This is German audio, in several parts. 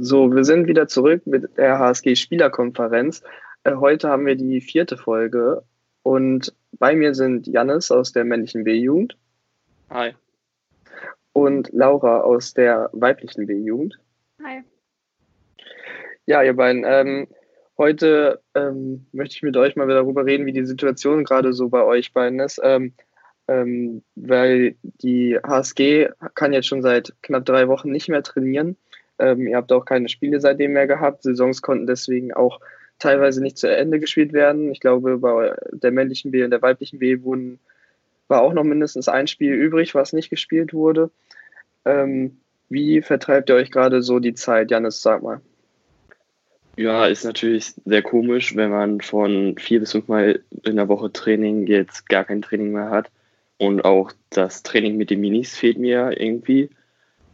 So, wir sind wieder zurück mit der HSG Spielerkonferenz. Äh, heute haben wir die vierte Folge und bei mir sind Jannis aus der männlichen B-Jugend. Hi. Und Laura aus der weiblichen B-Jugend. Hi. Ja, ihr beiden. Ähm, heute ähm, möchte ich mit euch mal darüber reden, wie die Situation gerade so bei euch beiden ist. Ähm, ähm, weil die HSG kann jetzt schon seit knapp drei Wochen nicht mehr trainieren. Ähm, ihr habt auch keine Spiele seitdem mehr gehabt. Saisons konnten deswegen auch teilweise nicht zu Ende gespielt werden. Ich glaube, bei der männlichen B und der weiblichen B wurden, war auch noch mindestens ein Spiel übrig, was nicht gespielt wurde. Ähm, wie vertreibt ihr euch gerade so die Zeit, Janis, sag mal? Ja, ist natürlich sehr komisch, wenn man von vier bis fünfmal in der Woche Training jetzt gar kein Training mehr hat. Und auch das Training mit den Minis fehlt mir irgendwie.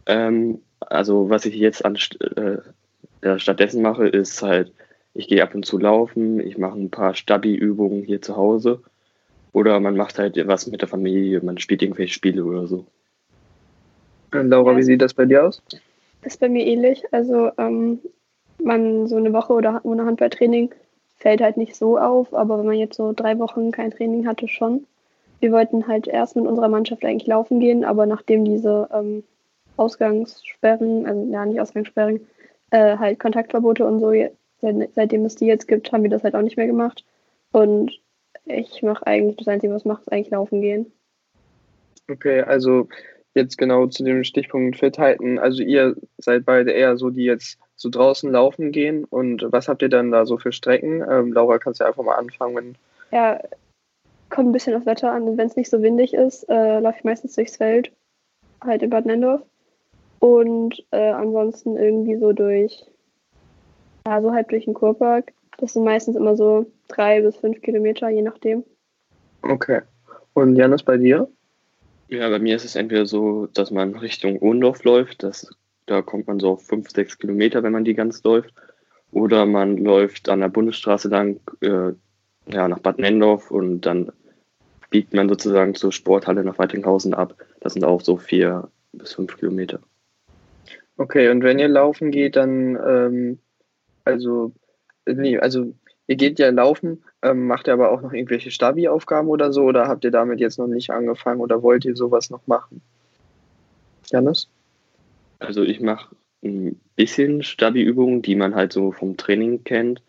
Ähm, also was ich jetzt an, äh, stattdessen mache, ist halt, ich gehe ab und zu laufen, ich mache ein paar Stabi-Übungen hier zu Hause. Oder man macht halt was mit der Familie, man spielt irgendwelche Spiele oder so. Und Laura, ja. wie sieht das bei dir aus? Ist bei mir ähnlich. Also ähm, man so eine Woche oder ohne Handballtraining fällt halt nicht so auf, aber wenn man jetzt so drei Wochen kein Training hatte, schon wir wollten halt erst mit unserer Mannschaft eigentlich laufen gehen, aber nachdem diese ähm, Ausgangssperren, also ja nicht Ausgangssperren, äh, halt Kontaktverbote und so, seit, seitdem es die jetzt gibt, haben wir das halt auch nicht mehr gemacht. Und ich mache eigentlich, das Einzige, was ich mache, ist eigentlich laufen gehen. Okay, also jetzt genau zu dem Stichpunkt fit halten. Also ihr seid beide eher so, die jetzt so draußen laufen gehen. Und was habt ihr dann da so für Strecken? Ähm, Laura, kannst du ja einfach mal anfangen. Ja, kommt ein bisschen aufs Wetter an. Wenn es nicht so windig ist, äh, laufe ich meistens durchs Feld, halt in Bad Nendorf. Und äh, ansonsten irgendwie so durch, ja, so halb durch den Kurpark. Das sind meistens immer so drei bis fünf Kilometer, je nachdem. Okay. Und Janis, bei dir? Ja, bei mir ist es entweder so, dass man Richtung Ohndorf läuft. Das, da kommt man so auf fünf, sechs Kilometer, wenn man die ganz läuft. Oder man läuft an der Bundesstraße lang äh, ja, nach Bad Nendorf und dann biegt man sozusagen zur Sporthalle nach Weitringhausen ab. Das sind auch so vier bis fünf Kilometer. Okay, und wenn ihr laufen geht, dann, ähm, also, nee, also ihr geht ja laufen, ähm, macht ihr aber auch noch irgendwelche Stabi-Aufgaben oder so, oder habt ihr damit jetzt noch nicht angefangen oder wollt ihr sowas noch machen? Janis? Also ich mache ein bisschen Stabi-Übungen, die man halt so vom Training kennt,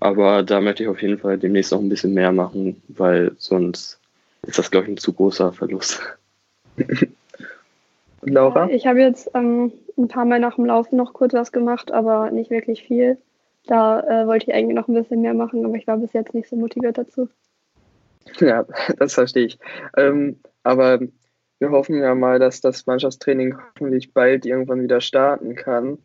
aber da möchte ich auf jeden Fall demnächst noch ein bisschen mehr machen, weil sonst ist das, glaube ich, ein zu großer Verlust. Laura? Ich habe jetzt ähm, ein paar Mal nach dem Laufen noch kurz was gemacht, aber nicht wirklich viel. Da äh, wollte ich eigentlich noch ein bisschen mehr machen, aber ich war bis jetzt nicht so motiviert dazu. Ja, das verstehe ich. Ähm, aber wir hoffen ja mal, dass das Mannschaftstraining hoffentlich bald irgendwann wieder starten kann.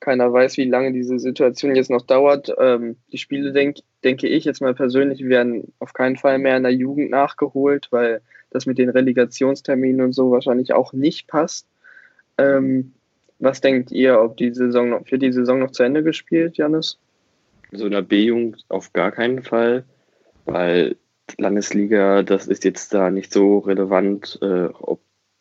Keiner weiß, wie lange diese Situation jetzt noch dauert. Ähm, die Spiele, denk, denke ich jetzt mal persönlich, werden auf keinen Fall mehr in der Jugend nachgeholt, weil das mit den Relegationsterminen und so wahrscheinlich auch nicht passt. Ähm, was denkt ihr, ob die Saison noch, für die Saison noch zu Ende gespielt, Janis? Also in der B-Jugend auf gar keinen Fall, weil Landesliga, das ist jetzt da nicht so relevant, äh, ob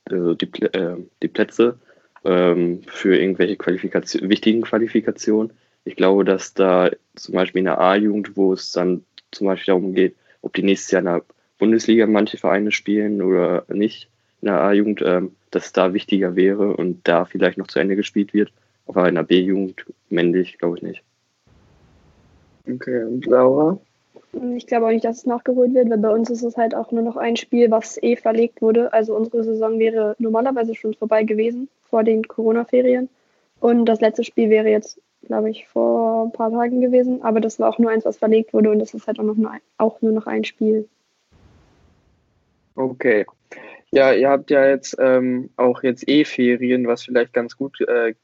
äh, die, äh, die Plätze ähm, für irgendwelche Qualifikation, wichtigen Qualifikationen. Ich glaube, dass da zum Beispiel in der A-Jugend, wo es dann zum Beispiel darum geht, ob die nächstes Jahr in der Bundesliga manche Vereine spielen oder nicht in der A-Jugend, ähm, dass es da wichtiger wäre und da vielleicht noch zu Ende gespielt wird. Aber in der B-Jugend männlich, glaube ich nicht. Okay, und Laura? Ich glaube auch nicht, dass es nachgeholt wird, weil bei uns ist es halt auch nur noch ein Spiel, was eh verlegt wurde. Also unsere Saison wäre normalerweise schon vorbei gewesen vor den Corona-Ferien. Und das letzte Spiel wäre jetzt, glaube ich, vor ein paar Tagen gewesen. Aber das war auch nur eins, was verlegt wurde und das ist halt auch, noch nur, auch nur noch ein Spiel. Okay. Ja, ihr habt ja jetzt ähm, auch jetzt eh Ferien, was vielleicht ganz gut äh,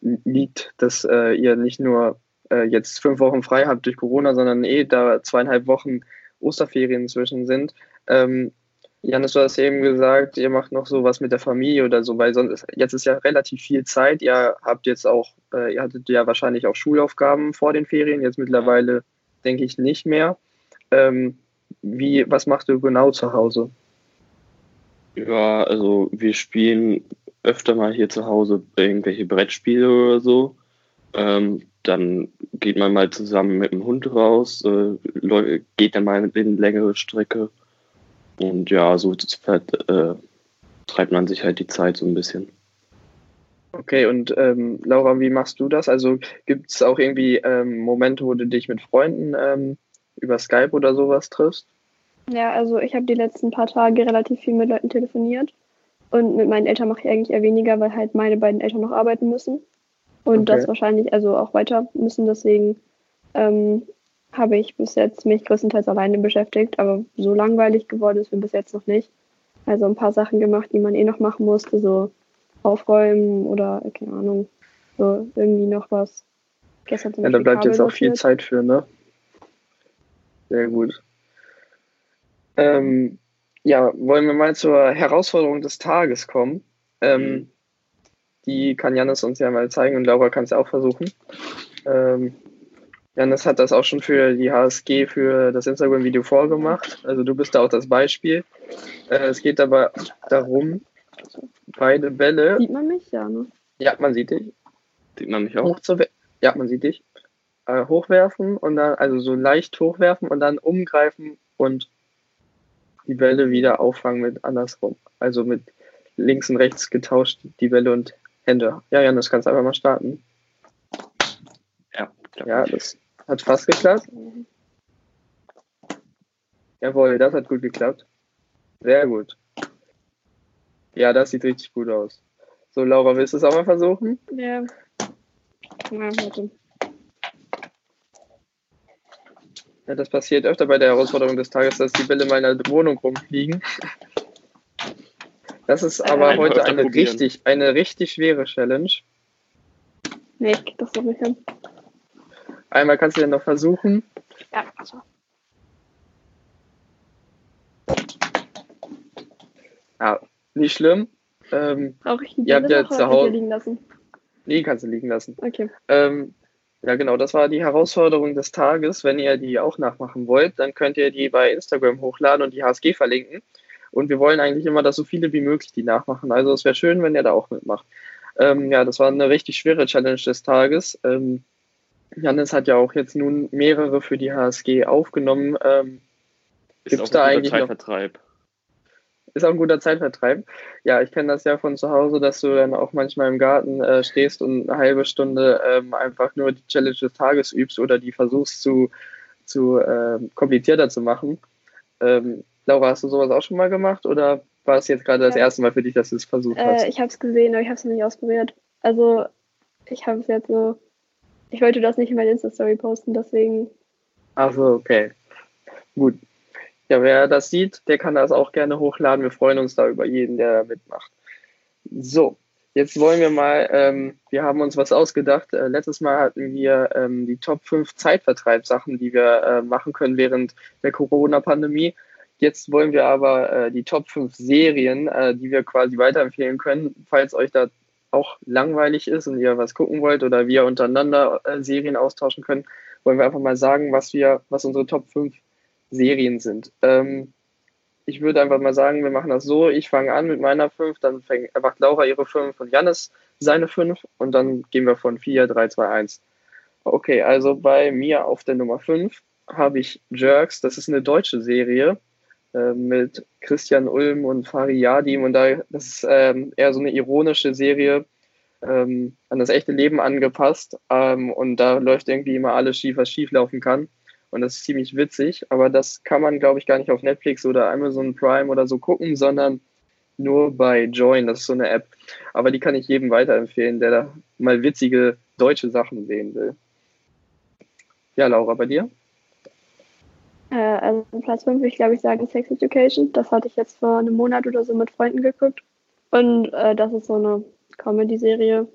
liegt, dass äh, ihr nicht nur äh, jetzt fünf Wochen frei habt durch Corona, sondern eh da zweieinhalb Wochen Osterferien zwischen sind. Ähm, Janis, du hast eben gesagt, ihr macht noch so was mit der Familie oder so, weil sonst jetzt ist ja relativ viel Zeit. Ihr habt jetzt auch, äh, ihr hattet ja wahrscheinlich auch Schulaufgaben vor den Ferien, jetzt mittlerweile denke ich nicht mehr. Ähm, wie, was machst du genau zu Hause? Ja, also wir spielen öfter mal hier zu Hause irgendwelche Brettspiele oder so. Ähm, dann geht man mal zusammen mit dem Hund raus, äh, geht dann mal eine längere Strecke. Und ja, so äh, treibt man sich halt die Zeit so ein bisschen. Okay, und ähm, Laura, wie machst du das? Also gibt es auch irgendwie ähm, Momente, wo du dich mit Freunden ähm, über Skype oder sowas triffst? Ja, also ich habe die letzten paar Tage relativ viel mit Leuten telefoniert und mit meinen Eltern mache ich eigentlich eher weniger, weil halt meine beiden Eltern noch arbeiten müssen und okay. das wahrscheinlich also auch weiter müssen. Deswegen ähm, habe ich bis jetzt mich größtenteils alleine beschäftigt, aber so langweilig geworden ist mir bis jetzt noch nicht. Also ein paar Sachen gemacht, die man eh noch machen musste, so aufräumen oder keine Ahnung, so irgendwie noch was. Gestern ja, da bleibt jetzt auch viel Zeit für, ne? Sehr gut. Ähm, ja, wollen wir mal zur Herausforderung des Tages kommen. Ähm, mhm. Die kann Janis uns ja mal zeigen und Laura kann es auch versuchen. Ähm, Janis hat das auch schon für die HSG für das Instagram-Video vorgemacht. Also du bist da auch das Beispiel. Äh, es geht aber darum, beide Bälle. Sieht man mich? Ja, ne? Ja, man sieht dich. Sieht man mich auch? ja, man sieht dich. Äh, hochwerfen und dann, also so leicht hochwerfen und dann umgreifen und die Bälle wieder auffangen mit andersrum. Also mit links und rechts getauscht, die Bälle und Hände. Ja, Jan, das kannst du einfach mal starten. Ja, ja, das hat fast geklappt. Jawohl, das hat gut geklappt. Sehr gut. Ja, das sieht richtig gut aus. So, Laura, willst du es auch mal versuchen? Ja. Ja, warte. Ja, das passiert öfter bei der Herausforderung des Tages, dass die Bälle mal in der Wohnung rumfliegen. Das ist aber äh, heute eine richtig, eine richtig schwere Challenge. Nee, das doch nicht hin. Einmal kannst du ja noch versuchen. Ja, also. Ja, nicht schlimm. Ähm, Brauche ich die Bälle ihr habt ja zu Hause liegen lassen? Nee, kannst du liegen lassen. Okay. Ähm, ja, genau, das war die Herausforderung des Tages. Wenn ihr die auch nachmachen wollt, dann könnt ihr die bei Instagram hochladen und die HSG verlinken. Und wir wollen eigentlich immer, dass so viele wie möglich die nachmachen. Also es wäre schön, wenn ihr da auch mitmacht. Ähm, ja, das war eine richtig schwere Challenge des Tages. Ähm, Janis hat ja auch jetzt nun mehrere für die HSG aufgenommen. Ähm, Gibt es da eigentlich Zeitvertreib? Noch, ist auch ein guter Zeitvertreib. Ja, ich kenne das ja von zu Hause, dass du dann auch manchmal im Garten äh, stehst und eine halbe Stunde ähm, einfach nur die Challenge des Tages übst oder die versuchst zu, zu äh, komplizierter zu machen. Ähm, Laura, hast du sowas auch schon mal gemacht oder war es jetzt gerade das erste Mal für dich, dass du es versucht äh, hast? Ich habe es gesehen, aber ich habe es noch nicht ausprobiert. Also ich habe es jetzt so, ich wollte das nicht in meine Insta-Story posten, deswegen. Ach so, okay. Gut, ja, wer das sieht, der kann das auch gerne hochladen. Wir freuen uns da über jeden, der mitmacht. So, jetzt wollen wir mal, ähm, wir haben uns was ausgedacht. Äh, letztes Mal hatten wir ähm, die Top 5 Zeitvertreibsachen, die wir äh, machen können während der Corona-Pandemie. Jetzt wollen wir aber äh, die Top 5 Serien, äh, die wir quasi weiterempfehlen können, falls euch da auch langweilig ist und ihr was gucken wollt oder wir untereinander äh, Serien austauschen können, wollen wir einfach mal sagen, was wir, was unsere Top 5 Serien sind. Ähm, ich würde einfach mal sagen, wir machen das so. Ich fange an mit meiner 5, dann fängt, macht Laura ihre 5 und Jannis seine 5 und dann gehen wir von 4, 3, 2, 1. Okay, also bei mir auf der Nummer 5 habe ich Jerks. Das ist eine deutsche Serie äh, mit Christian Ulm und Fari Yadim und da, das ist ähm, eher so eine ironische Serie ähm, an das echte Leben angepasst ähm, und da läuft irgendwie immer alles schief, was schief laufen kann und das ist ziemlich witzig, aber das kann man, glaube ich, gar nicht auf Netflix oder Amazon Prime oder so gucken, sondern nur bei Join, das ist so eine App. Aber die kann ich jedem weiterempfehlen, der da mal witzige deutsche Sachen sehen will. Ja, Laura, bei dir? Äh, also Platz 5 würde ich glaube ich sagen Sex Education. Das hatte ich jetzt vor einem Monat oder so mit Freunden geguckt. Und äh, das ist so eine Comedy-Serie,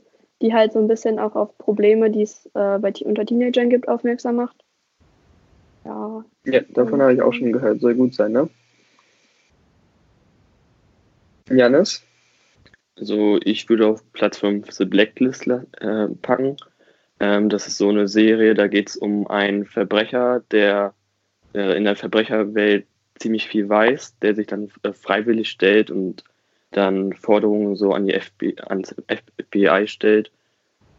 die halt so ein bisschen auch auf Probleme, die es äh, bei, unter Teenagern gibt, aufmerksam macht. Ja. Ja, davon habe ich auch schon gehört. Soll gut sein, ne? Janis? Also ich würde auf Platz 5 The Blacklist äh, packen. Ähm, das ist so eine Serie, da geht es um einen Verbrecher, der äh, in der Verbrecherwelt ziemlich viel weiß, der sich dann äh, freiwillig stellt und dann Forderungen so an die FBI, ans FBI stellt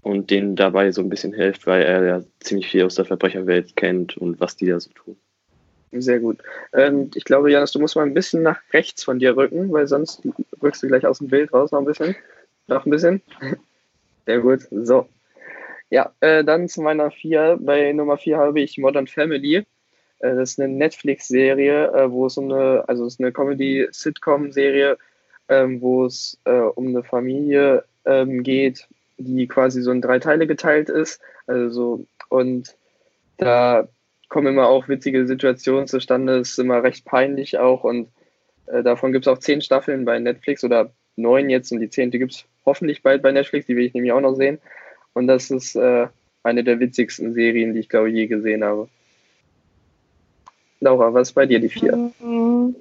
und denen dabei so ein bisschen hilft, weil er ja ziemlich viel aus der Verbrecherwelt kennt und was die da so tun. Sehr gut. Ähm, ich glaube, Janis, du musst mal ein bisschen nach rechts von dir rücken, weil sonst rückst du gleich aus dem Bild raus noch ein bisschen. Noch ein bisschen. Sehr gut. So. Ja, äh, dann zu meiner vier. Bei Nummer vier habe ich Modern Family. Äh, das ist eine Netflix-Serie, äh, wo es um eine, also es ist eine Comedy-Sitcom-Serie, ähm, wo es äh, um eine Familie ähm, geht, die quasi so in drei Teile geteilt ist. Also, und da kommen immer auch witzige Situationen zustande, ist immer recht peinlich auch und äh, davon gibt es auch zehn Staffeln bei Netflix oder neun jetzt und die zehnte gibt es hoffentlich bald bei Netflix, die will ich nämlich auch noch sehen. Und das ist äh, eine der witzigsten Serien, die ich glaube je gesehen habe. Laura, was ist bei dir die vier? Um,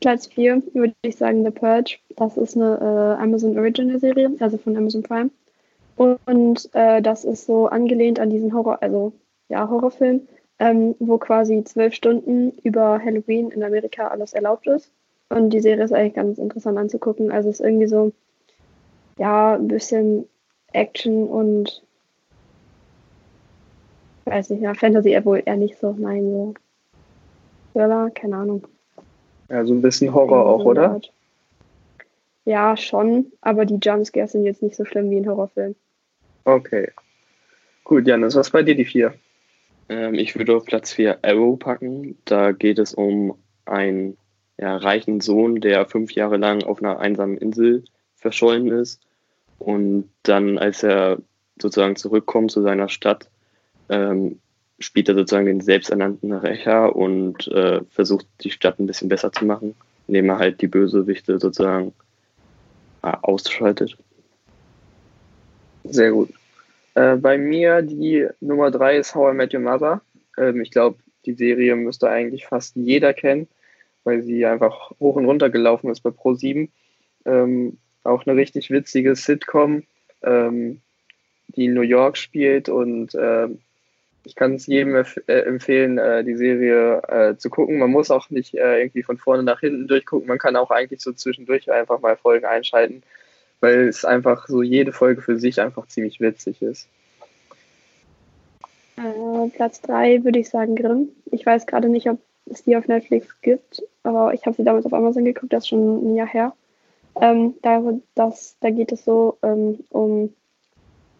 Platz vier würde ich sagen The Purge. Das ist eine äh, Amazon Original Serie, also von Amazon Prime. Und äh, das ist so angelehnt an diesen Horror, also ja, Horrorfilm, ähm, wo quasi zwölf Stunden über Halloween in Amerika alles erlaubt ist. Und die Serie ist eigentlich ganz interessant anzugucken. Also es ist irgendwie so, ja, ein bisschen Action und weiß nicht, ja, Fantasy eher wohl eher nicht so, nein, so Thriller, keine Ahnung. Ja, so ein bisschen Horror auch, oder? Ja, schon, aber die Jumpscares sind jetzt nicht so schlimm wie ein Horrorfilm. Okay. Gut, Janis, was bei dir die vier? Ähm, ich würde auf Platz 4 Arrow packen. Da geht es um einen ja, reichen Sohn, der fünf Jahre lang auf einer einsamen Insel verschollen ist. Und dann, als er sozusagen zurückkommt zu seiner Stadt, ähm, spielt er sozusagen den selbsternannten Rächer und äh, versucht, die Stadt ein bisschen besser zu machen, indem er halt die Bösewichte sozusagen äh, ausschaltet. Sehr gut. Äh, bei mir die Nummer drei ist How I Met Your Mother. Ähm, ich glaube, die Serie müsste eigentlich fast jeder kennen, weil sie einfach hoch und runter gelaufen ist bei Pro7. Ähm, auch eine richtig witzige Sitcom, ähm, die in New York spielt und äh, ich kann es jedem äh, empfehlen, äh, die Serie äh, zu gucken. Man muss auch nicht äh, irgendwie von vorne nach hinten durchgucken. Man kann auch eigentlich so zwischendurch einfach mal Folgen einschalten weil es einfach so jede Folge für sich einfach ziemlich witzig ist. Äh, Platz 3 würde ich sagen Grimm. Ich weiß gerade nicht, ob es die auf Netflix gibt, aber ich habe sie damals auf Amazon geguckt, das ist schon ein Jahr her. Ähm, da, das, da geht es so ähm, um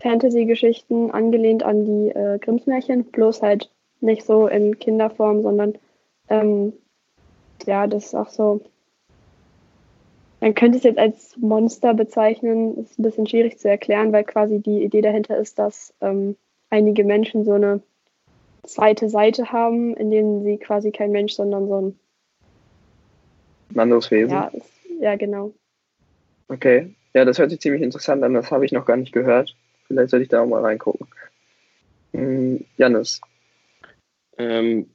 Fantasy-Geschichten angelehnt an die äh, Grimms Märchen, bloß halt nicht so in Kinderform, sondern ähm, ja, das ist auch so man könnte es jetzt als Monster bezeichnen, ist ein bisschen schwierig zu erklären, weil quasi die Idee dahinter ist, dass ähm, einige Menschen so eine zweite Seite haben, in denen sie quasi kein Mensch, sondern so ein anderes Wesen. Ja, ist, ja, genau. Okay. Ja, das hört sich ziemlich interessant an, das habe ich noch gar nicht gehört. Vielleicht sollte ich da auch mal reingucken. Hm, Janis. Ähm,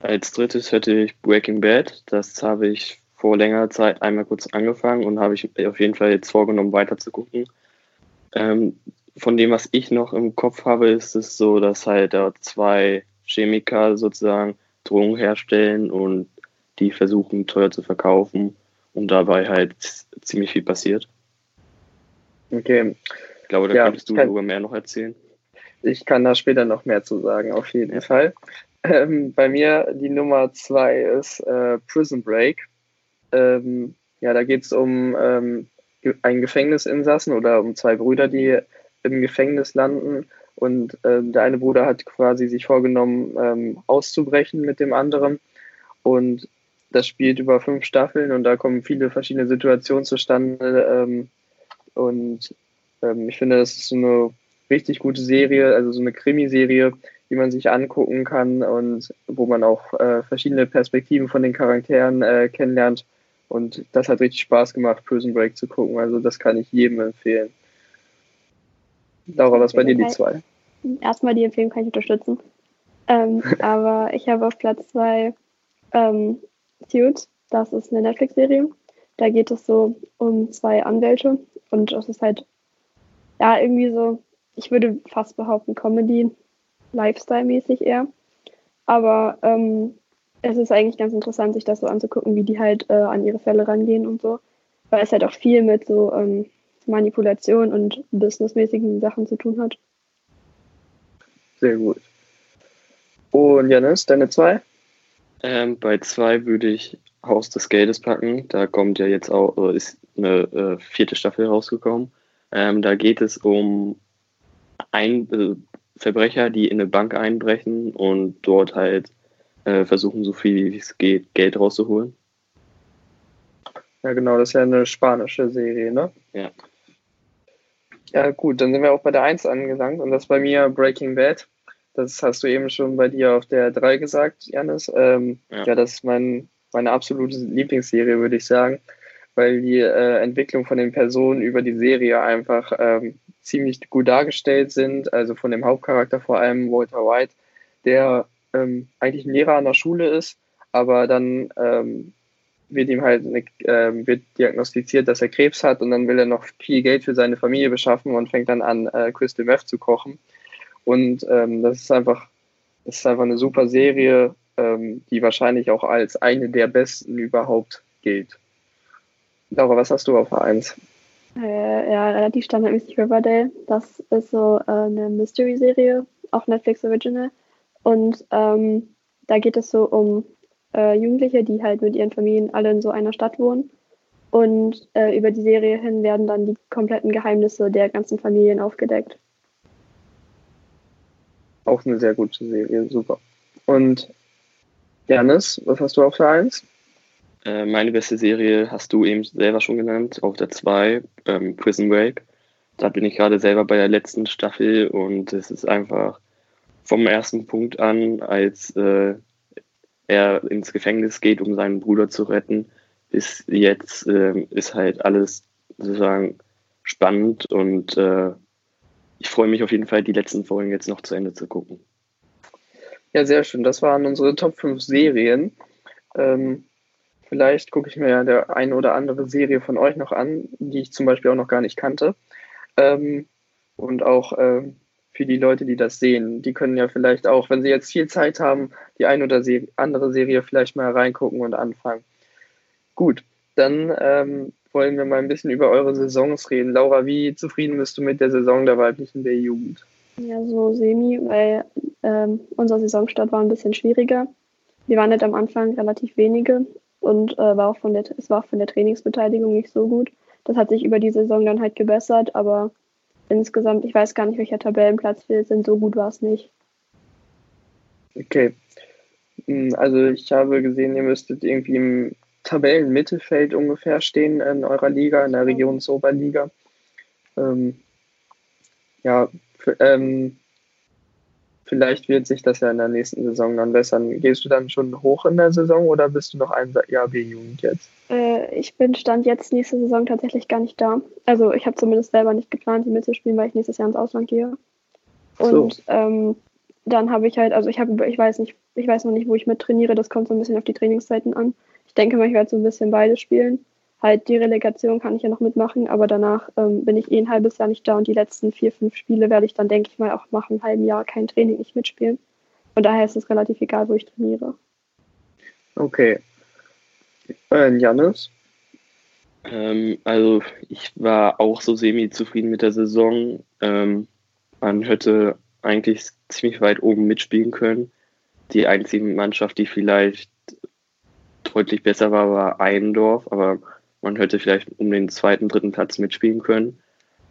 als drittes hätte ich Breaking Bad. Das habe ich vor längerer Zeit einmal kurz angefangen und habe ich auf jeden Fall jetzt vorgenommen, weiter zu gucken. Ähm, von dem, was ich noch im Kopf habe, ist es so, dass halt da zwei Chemiker sozusagen Drogen herstellen und die versuchen teuer zu verkaufen und dabei halt ziemlich viel passiert. Okay. Ich glaube, da ja, könntest du kann, sogar mehr noch erzählen. Ich kann da später noch mehr zu sagen, auf jeden. Fall. Ähm, bei mir die Nummer zwei ist äh, Prison Break. Ähm, ja, da geht es um ähm, einen Gefängnisinsassen oder um zwei Brüder, die im Gefängnis landen. Und ähm, der eine Bruder hat quasi sich vorgenommen, ähm, auszubrechen mit dem anderen. Und das spielt über fünf Staffeln und da kommen viele verschiedene Situationen zustande. Ähm, und ähm, ich finde, das ist so eine richtig gute Serie, also so eine Krimiserie, die man sich angucken kann und wo man auch äh, verschiedene Perspektiven von den Charakteren äh, kennenlernt. Und das hat richtig Spaß gemacht, Prison Break zu gucken. Also das kann ich jedem empfehlen. Laura, was bei dir die zwei? Erstmal die Empfehlung kann ich unterstützen. Ähm, aber ich habe auf Platz zwei ähm, Suits. Das ist eine Netflix-Serie. Da geht es so um zwei Anwälte und das ist halt ja irgendwie so, ich würde fast behaupten, Comedy, Lifestyle-mäßig eher. Aber ähm, es ist eigentlich ganz interessant, sich das so anzugucken, wie die halt äh, an ihre Fälle rangehen und so. Weil es halt auch viel mit so ähm, Manipulation und businessmäßigen Sachen zu tun hat. Sehr gut. Und Janis, deine zwei? Ähm, bei zwei würde ich Haus des Geldes packen. Da kommt ja jetzt auch, ist eine äh, vierte Staffel rausgekommen. Ähm, da geht es um ein, äh, Verbrecher, die in eine Bank einbrechen und dort halt äh, versuchen, so viel wie es geht, Geld rauszuholen. Ja, genau, das ist ja eine spanische Serie, ne? Ja. Ja, gut, dann sind wir auch bei der 1 angelangt und das bei mir Breaking Bad. Das hast du eben schon bei dir auf der 3 gesagt, Janis. Ähm, ja. ja. das ist mein, meine absolute Lieblingsserie, würde ich sagen, weil die äh, Entwicklung von den Personen über die Serie einfach ähm, ziemlich gut dargestellt sind. Also von dem Hauptcharakter vor allem Walter White, der ähm, eigentlich ein Lehrer an der Schule ist, aber dann ähm, wird ihm halt eine, äh, wird diagnostiziert, dass er Krebs hat und dann will er noch viel Geld für seine Familie beschaffen und fängt dann an, äh, Crystal Meth zu kochen. Und ähm, das ist einfach, das ist einfach eine super Serie, ähm, die wahrscheinlich auch als eine der besten überhaupt gilt. Laura, was hast du auf A1? Äh, ja, relativ standardmäßig Riverdale. Das ist so äh, eine Mystery-Serie, auch Netflix Original. Und ähm, da geht es so um äh, Jugendliche, die halt mit ihren Familien alle in so einer Stadt wohnen. Und äh, über die Serie hin werden dann die kompletten Geheimnisse der ganzen Familien aufgedeckt. Auch eine sehr gute Serie, super. Und Janis, was hast du auf der 1? Äh, meine beste Serie hast du eben selber schon genannt, auf der 2, ähm, Prison Break. Da bin ich gerade selber bei der letzten Staffel und es ist einfach vom ersten Punkt an, als äh, er ins Gefängnis geht, um seinen Bruder zu retten, bis jetzt äh, ist halt alles sozusagen spannend und äh, ich freue mich auf jeden Fall, die letzten Folgen jetzt noch zu Ende zu gucken. Ja, sehr schön. Das waren unsere Top 5 Serien. Ähm, vielleicht gucke ich mir ja der eine oder andere Serie von euch noch an, die ich zum Beispiel auch noch gar nicht kannte. Ähm, und auch ähm, für die Leute, die das sehen. Die können ja vielleicht auch, wenn sie jetzt viel Zeit haben, die eine oder andere Serie vielleicht mal reingucken und anfangen. Gut, dann ähm, wollen wir mal ein bisschen über eure Saisons reden. Laura, wie zufrieden bist du mit der Saison der weiblichen B-Jugend? Ja, so semi, weil ähm, unser Saisonstart war ein bisschen schwieriger. Wir waren nicht am Anfang relativ wenige und äh, war auch von der, es war auch von der Trainingsbeteiligung nicht so gut. Das hat sich über die Saison dann halt gebessert, aber insgesamt, ich weiß gar nicht, welcher Tabellenplatz wir sind, so gut war es nicht. Okay. Hm, also ich habe gesehen, ihr müsstet irgendwie im Tabellenmittelfeld ungefähr stehen in eurer Liga, in der Regionsoberliga. Ähm, ja, für, ähm, vielleicht wird sich das ja in der nächsten Saison dann bessern. Gehst du dann schon hoch in der Saison oder bist du noch ein Jahr B-Jugend jetzt? Äh, ich bin Stand jetzt nächste Saison tatsächlich gar nicht da. Also ich habe zumindest selber nicht geplant, die mitzuspielen, weil ich nächstes Jahr ins Ausland gehe. Und so. ähm, dann habe ich halt, also ich habe, ich weiß nicht, ich weiß noch nicht, wo ich mit trainiere, das kommt so ein bisschen auf die Trainingszeiten an. Ich denke mal, ich werde so ein bisschen beides spielen halt die Relegation kann ich ja noch mitmachen, aber danach ähm, bin ich eh ein halbes Jahr nicht da und die letzten vier, fünf Spiele werde ich dann, denke ich mal, auch nach einem halben Jahr kein Training nicht mitspielen. Und daher ist es relativ egal, wo ich trainiere. Okay. Äh, Janis? Ähm, also ich war auch so semi-zufrieden mit der Saison. Ähm, man hätte eigentlich ziemlich weit oben mitspielen können. Die einzige Mannschaft, die vielleicht deutlich besser war, war Eindorf, aber man hätte vielleicht um den zweiten, dritten Platz mitspielen können.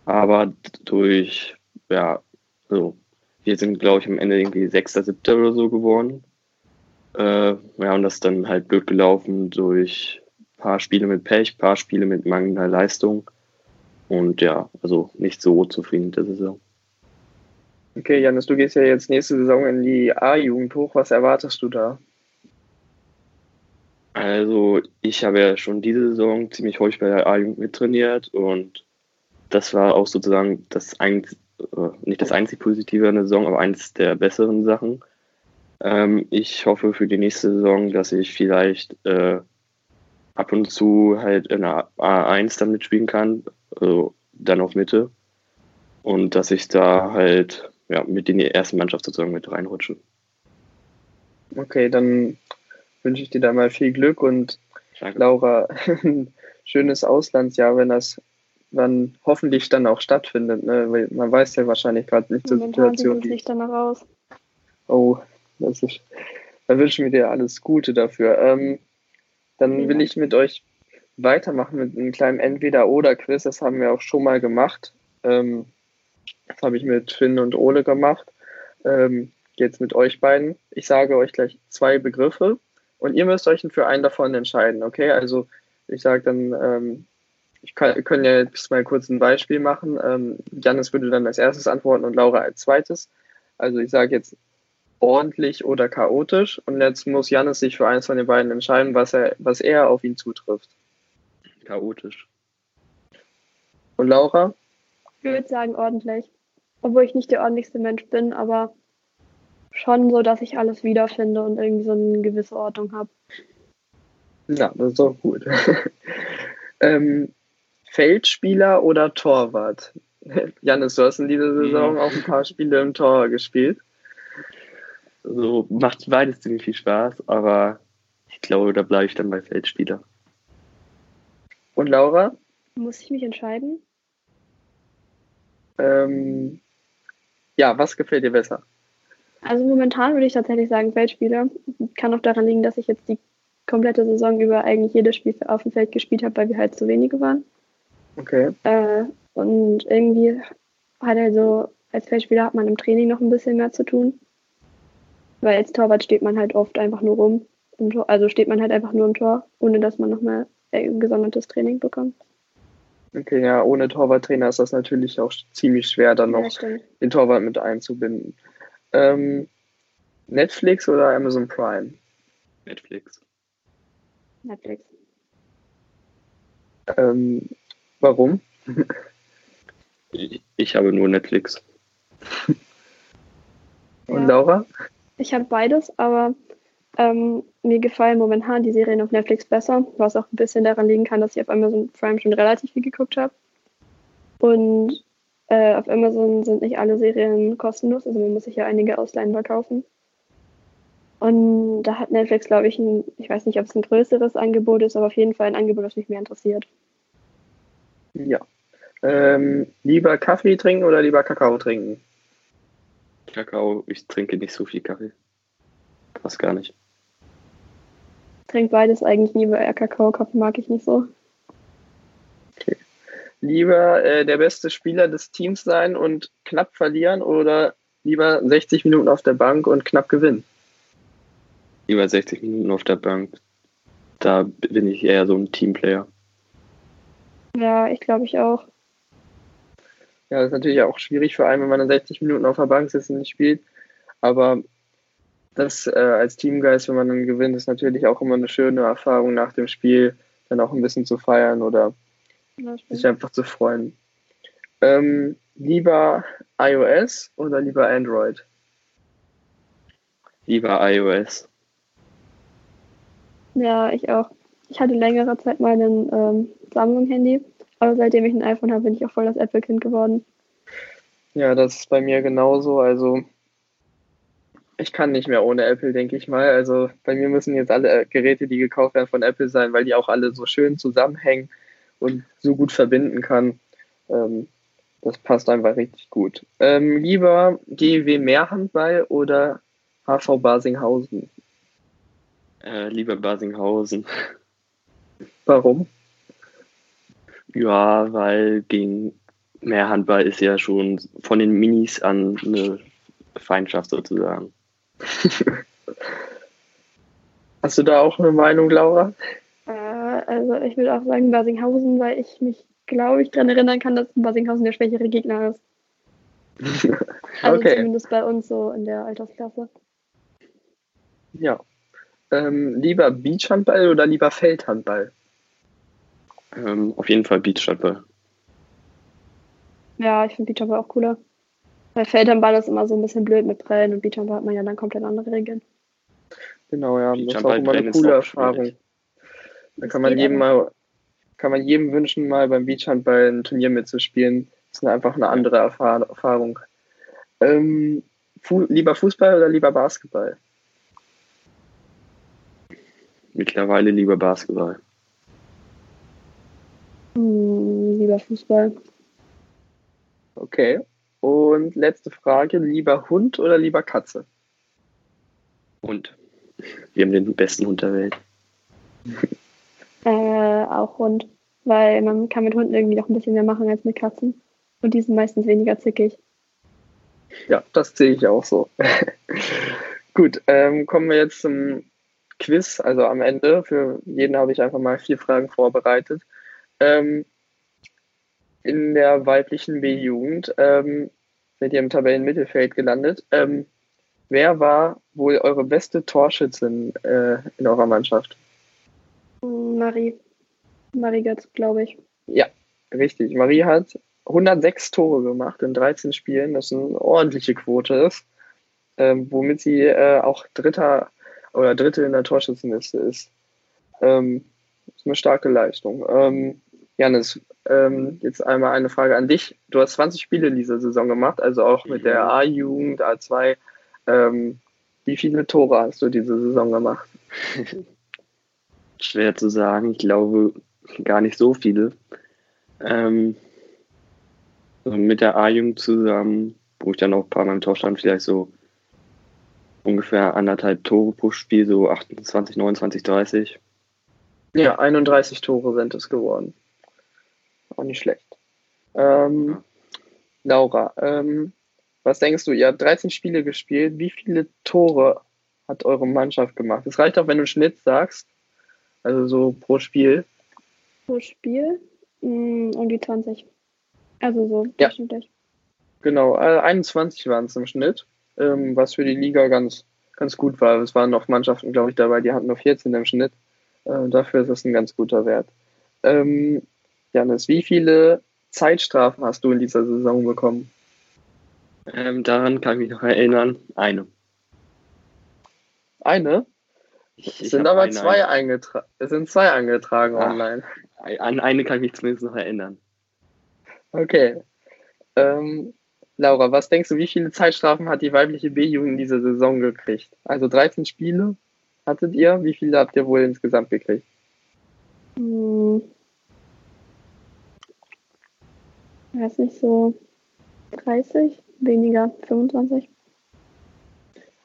Aber durch, ja, so, wir sind, glaube ich, am Ende irgendwie Sechster, Siebter oder so geworden. Äh, ja, und das ist dann halt blöd gelaufen durch ein paar Spiele mit Pech, ein paar Spiele mit mangelnder Leistung. Und ja, also nicht so zufrieden mit der Saison. Okay, Janis, du gehst ja jetzt nächste Saison in die A-Jugend hoch. Was erwartest du da? Also ich habe ja schon diese Saison ziemlich häufig bei der A-Jugend mittrainiert und das war auch sozusagen das ein, äh, nicht das einzig Positive an der Saison, aber eines der besseren Sachen. Ähm, ich hoffe für die nächste Saison, dass ich vielleicht äh, ab und zu halt in der A1 dann mitspielen kann, also dann auf Mitte und dass ich da halt ja, mit in die erste Mannschaft sozusagen mit reinrutsche. Okay, dann wünsche ich dir da mal viel Glück und Danke. Laura, ein schönes Auslandsjahr, wenn das dann hoffentlich dann auch stattfindet. Ne? Weil man weiß ja wahrscheinlich gerade nicht zur Situation. Sieht es nicht danach aus. Oh, das ist, da wünschen wir dir alles Gute dafür. Ähm, dann will ich mit euch weitermachen mit einem kleinen Entweder-Oder-Quiz. Das haben wir auch schon mal gemacht. Ähm, das habe ich mit Finn und Ole gemacht. Ähm, jetzt mit euch beiden. Ich sage euch gleich zwei Begriffe und ihr müsst euch für einen davon entscheiden, okay? Also ich sage dann, ähm, ich kann, können ja jetzt mal kurz ein Beispiel machen. Ähm, Janis würde dann als erstes antworten und Laura als zweites. Also ich sage jetzt ordentlich oder chaotisch und jetzt muss Janis sich für eins von den beiden entscheiden, was er, was er auf ihn zutrifft. Chaotisch. Und Laura? Ich würde sagen ordentlich. Obwohl ich nicht der ordentlichste Mensch bin, aber schon so, dass ich alles wiederfinde und irgendwie so eine gewisse Ordnung habe. Ja, das ist auch gut. ähm, Feldspieler oder Torwart? Janis, du hast in dieser Saison auch ein paar Spiele im Tor gespielt. So macht beides ziemlich viel Spaß, aber ich glaube, da bleibe ich dann bei Feldspieler. Und Laura? Muss ich mich entscheiden? Ähm, ja, was gefällt dir besser? Also momentan würde ich tatsächlich sagen Feldspieler. Kann auch daran liegen, dass ich jetzt die komplette Saison über eigentlich jedes Spiel auf dem Feld gespielt habe, weil wir halt zu wenige waren. Okay. Äh, und irgendwie hat also als Feldspieler hat man im Training noch ein bisschen mehr zu tun. Weil als Torwart steht man halt oft einfach nur rum. Also steht man halt einfach nur im Tor, ohne dass man noch mal gesondertes Training bekommt. Okay, ja, ohne Torwarttrainer ist das natürlich auch ziemlich schwer, dann noch ja, den Torwart mit einzubinden. Ähm, Netflix oder Amazon Prime? Netflix. Netflix. Ähm, warum? ich, ich habe nur Netflix. Und ja. Laura? Ich habe beides, aber ähm, mir gefallen momentan die Serien auf Netflix besser, was auch ein bisschen daran liegen kann, dass ich auf Amazon Prime schon relativ viel geguckt habe. Und äh, auf Amazon sind nicht alle Serien kostenlos, also man muss sich ja einige ausleihen kaufen. Und da hat Netflix, glaube ich, ein, ich weiß nicht, ob es ein größeres Angebot ist, aber auf jeden Fall ein Angebot, das mich mehr interessiert. Ja. Ähm, lieber Kaffee trinken oder lieber Kakao trinken? Kakao, ich trinke nicht so viel Kaffee. Fast gar nicht. Ich trinke beides eigentlich nie, weil Kakao, Kaffee mag ich nicht so. Lieber äh, der beste Spieler des Teams sein und knapp verlieren oder lieber 60 Minuten auf der Bank und knapp gewinnen? Lieber 60 Minuten auf der Bank. Da bin ich eher so ein Teamplayer. Ja, ich glaube ich auch. Ja, das ist natürlich auch schwierig für einen, wenn man dann 60 Minuten auf der Bank sitzt und nicht spielt. Aber das äh, als Teamgeist, wenn man dann gewinnt, ist natürlich auch immer eine schöne Erfahrung nach dem Spiel, dann auch ein bisschen zu feiern oder sich einfach zu freuen. Ähm, lieber iOS oder lieber Android? Lieber iOS. Ja, ich auch. Ich hatte längere Zeit mal ein ähm, Samsung-Handy aber seitdem ich ein iPhone habe, bin ich auch voll das Apple-Kind geworden. Ja, das ist bei mir genauso. Also ich kann nicht mehr ohne Apple, denke ich mal. Also bei mir müssen jetzt alle Geräte, die gekauft werden von Apple sein, weil die auch alle so schön zusammenhängen und so gut verbinden kann. Ähm, das passt einfach richtig gut. Ähm, lieber GW Mehrhandball oder HV Basinghausen? Äh, lieber Basinghausen. Warum? Ja, weil gegen Mehrhandball ist ja schon von den Minis an eine Feindschaft sozusagen. Hast du da auch eine Meinung, Laura? Also ich würde auch sagen Basinghausen, weil ich mich, glaube ich, daran erinnern kann, dass Basinghausen der schwächere Gegner ist. also okay. zumindest bei uns so in der Altersklasse. Ja. Ähm, lieber Beachhandball oder lieber Feldhandball? Ähm, auf jeden Fall Beachhandball. Ja, ich finde Beachhandball auch cooler. Bei Feldhandball ist immer so ein bisschen blöd mit Prellen und Beachhandball hat man ja dann komplett andere Regeln. Genau, ja, das ist auch immer eine coole Erfahrung. Da kann man jedem mal, kann man jedem wünschen, mal beim Beachhandball ein Turnier mitzuspielen. Das ist einfach eine andere Erfahrung. Ähm, fu lieber Fußball oder lieber Basketball? Mittlerweile lieber Basketball. Hm, lieber Fußball. Okay. Und letzte Frage, lieber Hund oder lieber Katze? Hund. Wir haben den besten Hund der Welt. Äh, auch Hund. Weil man kann mit Hunden irgendwie noch ein bisschen mehr machen als mit Katzen. Und die sind meistens weniger zickig. Ja, das sehe ich auch so. Gut, ähm, kommen wir jetzt zum Quiz, also am Ende. Für jeden habe ich einfach mal vier Fragen vorbereitet. Ähm, in der weiblichen B-Jugend ähm, seid ihr im Tabellenmittelfeld gelandet. Ähm, wer war wohl eure beste Torschützin äh, in eurer Mannschaft? Marie. Marie Götz, glaube ich. Ja, richtig. Marie hat 106 Tore gemacht in 13 Spielen, das eine ordentliche Quote ist, ähm, womit sie äh, auch Dritter oder Dritte in der Torschützenliste ist. Ähm, ist eine starke Leistung. Ähm, Janis, ähm, jetzt einmal eine Frage an dich. Du hast 20 Spiele in dieser Saison gemacht, also auch mit der A-Jugend, A2. Ähm, wie viele Tore hast du diese Saison gemacht? Schwer zu sagen. Ich glaube gar nicht so viele. Ähm, mit der A-Jugend zusammen, wo ich dann auch ein paar Mal im Tor stand, vielleicht so ungefähr anderthalb Tore pro Spiel, so 28, 29, 30. Ja, 31 Tore sind es geworden. Auch nicht schlecht. Ähm. Laura, ähm, was denkst du? Ihr habt 13 Spiele gespielt. Wie viele Tore hat eure Mannschaft gemacht? Es reicht auch, wenn du Schnitt sagst. Also so pro Spiel. Pro Spiel? Um die 20. Also so durchschnittlich. Ja. Genau, 21 waren es im Schnitt, ähm, was für die Liga ganz, ganz gut war. Es waren noch Mannschaften, glaube ich, dabei, die hatten nur 14 im Schnitt. Äh, dafür ist das ein ganz guter Wert. Ähm, Janis, wie viele Zeitstrafen hast du in dieser Saison bekommen? Ähm, daran kann ich mich noch erinnern. Eine. Eine? Ich, es sind aber zwei eingetragen. Es sind zwei eingetragen Ach, online. An eine kann ich mich zumindest noch erinnern. Okay. Ähm, Laura, was denkst du, wie viele Zeitstrafen hat die weibliche B-Jugend in dieser Saison gekriegt? Also 13 Spiele hattet ihr. Wie viele habt ihr wohl insgesamt gekriegt? Hm. Weiß nicht, so 30, weniger, 25.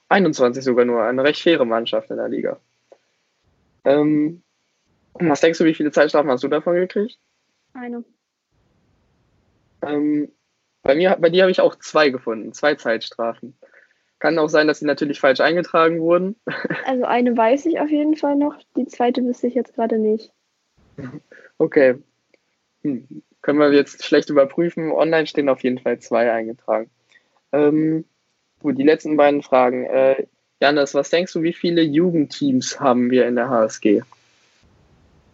21 sogar nur, eine recht faire Mannschaft in der Liga. Ähm, was denkst du, wie viele Zeitstrafen hast du davon gekriegt? Eine. Ähm, bei, mir, bei dir habe ich auch zwei gefunden, zwei Zeitstrafen. Kann auch sein, dass sie natürlich falsch eingetragen wurden. Also eine weiß ich auf jeden Fall noch, die zweite wüsste ich jetzt gerade nicht. Okay. Hm. Können wir jetzt schlecht überprüfen. Online stehen auf jeden Fall zwei eingetragen. Ähm, gut, die letzten beiden Fragen. Äh, Janis, was denkst du, wie viele Jugendteams haben wir in der HSG?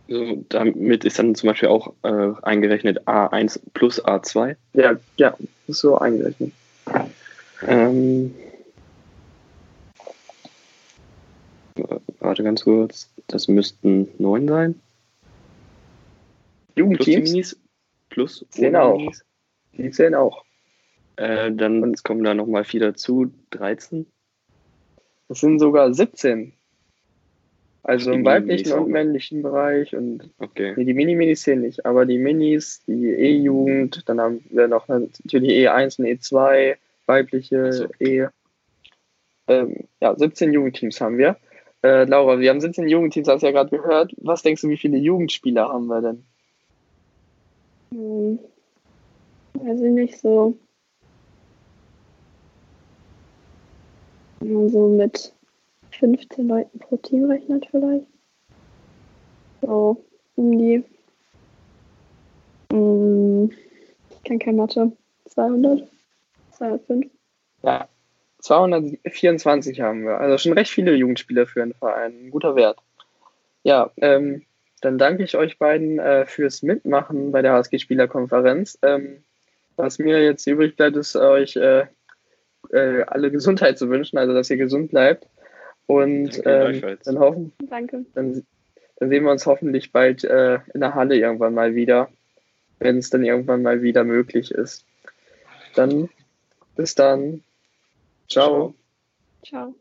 Also damit ist dann zum Beispiel auch äh, eingerechnet A1 plus A2. Ja, ja, so eingerechnet. Ähm, warte ganz kurz, das müssten neun sein. Jugendteams? Plus, plus zählen auch. Minis. Die zählen auch. Äh, dann kommen da nochmal vier dazu, 13. Das sind sogar 17. Also im weiblichen und männlichen Bereich und okay. nee, die Mini-Minis zählen nicht, aber die Minis, die E-Jugend, dann haben wir noch natürlich E1 und E2, weibliche so. E. Ähm, ja, 17 Jugendteams haben wir. Äh, Laura, wir haben 17 Jugendteams, hast du ja gerade gehört. Was denkst du, wie viele Jugendspieler haben wir denn? Hm. Also nicht so. So mit 15 Leuten pro Team rechnet vielleicht. So, um die. Um, ich kann kein Mathe. 200? 205? Ja, 224 haben wir. Also schon recht viele Jugendspieler für einen Verein. Ein guter Wert. Ja, ähm, dann danke ich euch beiden äh, fürs Mitmachen bei der HSG-Spielerkonferenz. Ähm, was mir jetzt übrig bleibt, ist euch äh, äh, alle Gesundheit zu wünschen, also dass ihr gesund bleibt. Und ähm, dann hoffen, Danke. Dann, dann, sehen wir uns hoffentlich bald äh, in der Halle irgendwann mal wieder, wenn es dann irgendwann mal wieder möglich ist. Dann bis dann. Ciao. Ciao.